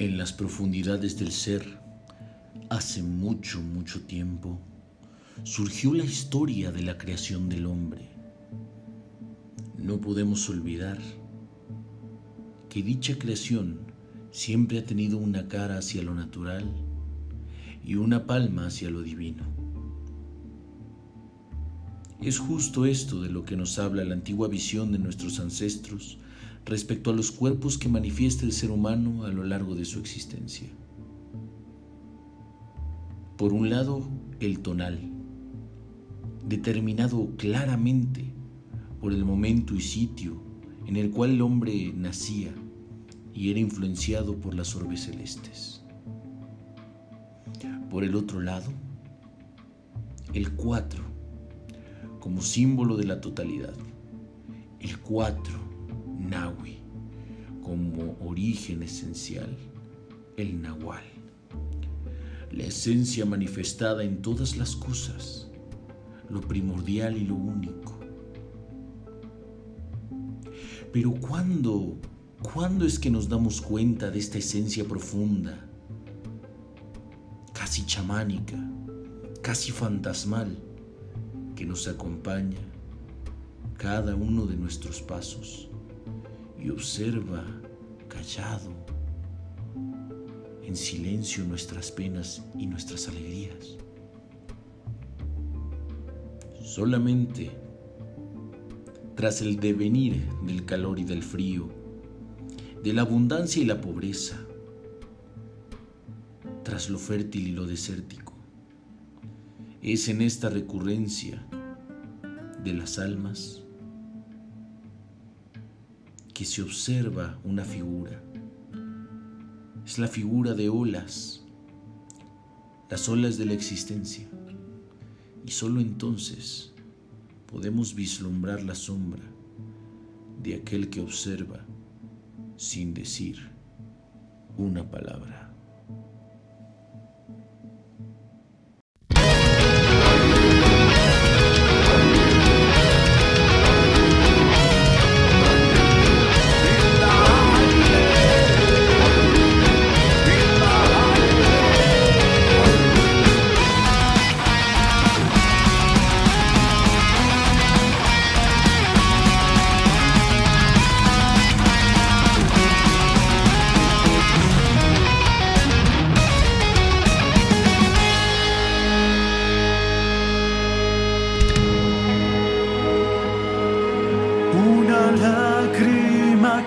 En las profundidades del ser, hace mucho, mucho tiempo, surgió la historia de la creación del hombre. No podemos olvidar que dicha creación siempre ha tenido una cara hacia lo natural y una palma hacia lo divino. Es justo esto de lo que nos habla la antigua visión de nuestros ancestros respecto a los cuerpos que manifiesta el ser humano a lo largo de su existencia. Por un lado, el tonal, determinado claramente por el momento y sitio en el cual el hombre nacía y era influenciado por las orbes celestes. Por el otro lado, el cuatro, como símbolo de la totalidad. El cuatro, Nahui, como origen esencial. El Nahual, la esencia manifestada en todas las cosas, lo primordial y lo único. Pero ¿cuándo, cuándo es que nos damos cuenta de esta esencia profunda, casi chamánica, casi fantasmal, que nos acompaña cada uno de nuestros pasos y observa callado, en silencio nuestras penas y nuestras alegrías? Solamente tras el devenir del calor y del frío, de la abundancia y la pobreza, tras lo fértil y lo desértico. Es en esta recurrencia de las almas que se observa una figura. Es la figura de olas, las olas de la existencia. Y solo entonces podemos vislumbrar la sombra de aquel que observa sin decir una palabra.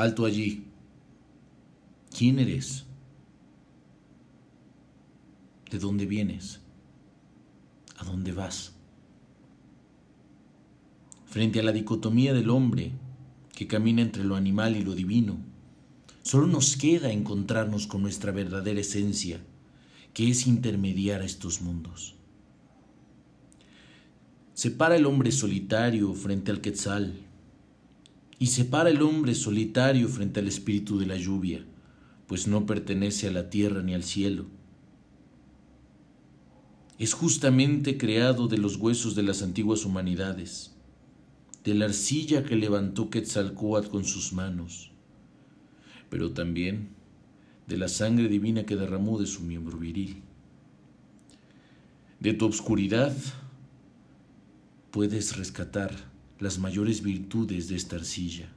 Alto allí. ¿Quién eres? ¿De dónde vienes? ¿A dónde vas? Frente a la dicotomía del hombre que camina entre lo animal y lo divino, solo nos queda encontrarnos con nuestra verdadera esencia, que es intermediar a estos mundos. Separa el hombre solitario frente al quetzal y separa el hombre solitario frente al espíritu de la lluvia, pues no pertenece a la tierra ni al cielo. Es justamente creado de los huesos de las antiguas humanidades, de la arcilla que levantó Quetzalcoatl con sus manos, pero también de la sangre divina que derramó de su miembro viril. De tu obscuridad puedes rescatar las mayores virtudes de esta arcilla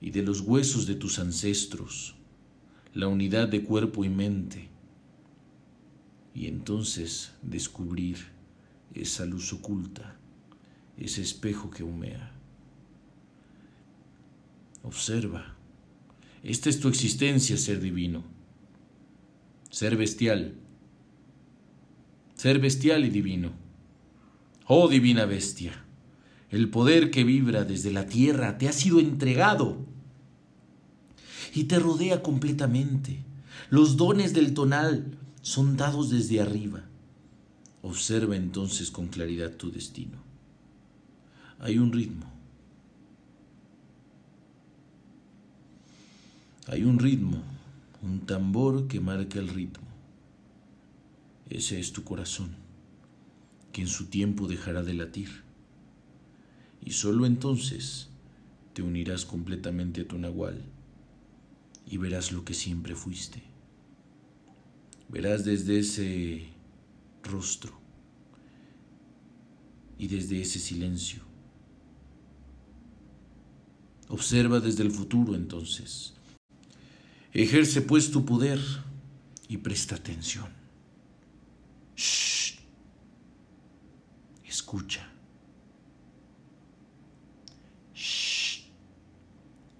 y de los huesos de tus ancestros, la unidad de cuerpo y mente, y entonces descubrir esa luz oculta, ese espejo que humea. Observa, esta es tu existencia, ser divino, ser bestial, ser bestial y divino. Oh divina bestia, el poder que vibra desde la tierra te ha sido entregado y te rodea completamente. Los dones del tonal son dados desde arriba. Observa entonces con claridad tu destino. Hay un ritmo. Hay un ritmo, un tambor que marca el ritmo. Ese es tu corazón que en su tiempo dejará de latir. Y sólo entonces te unirás completamente a tu nahual y verás lo que siempre fuiste. Verás desde ese rostro y desde ese silencio. Observa desde el futuro entonces. Ejerce pues tu poder y presta atención. Shh. Escucha.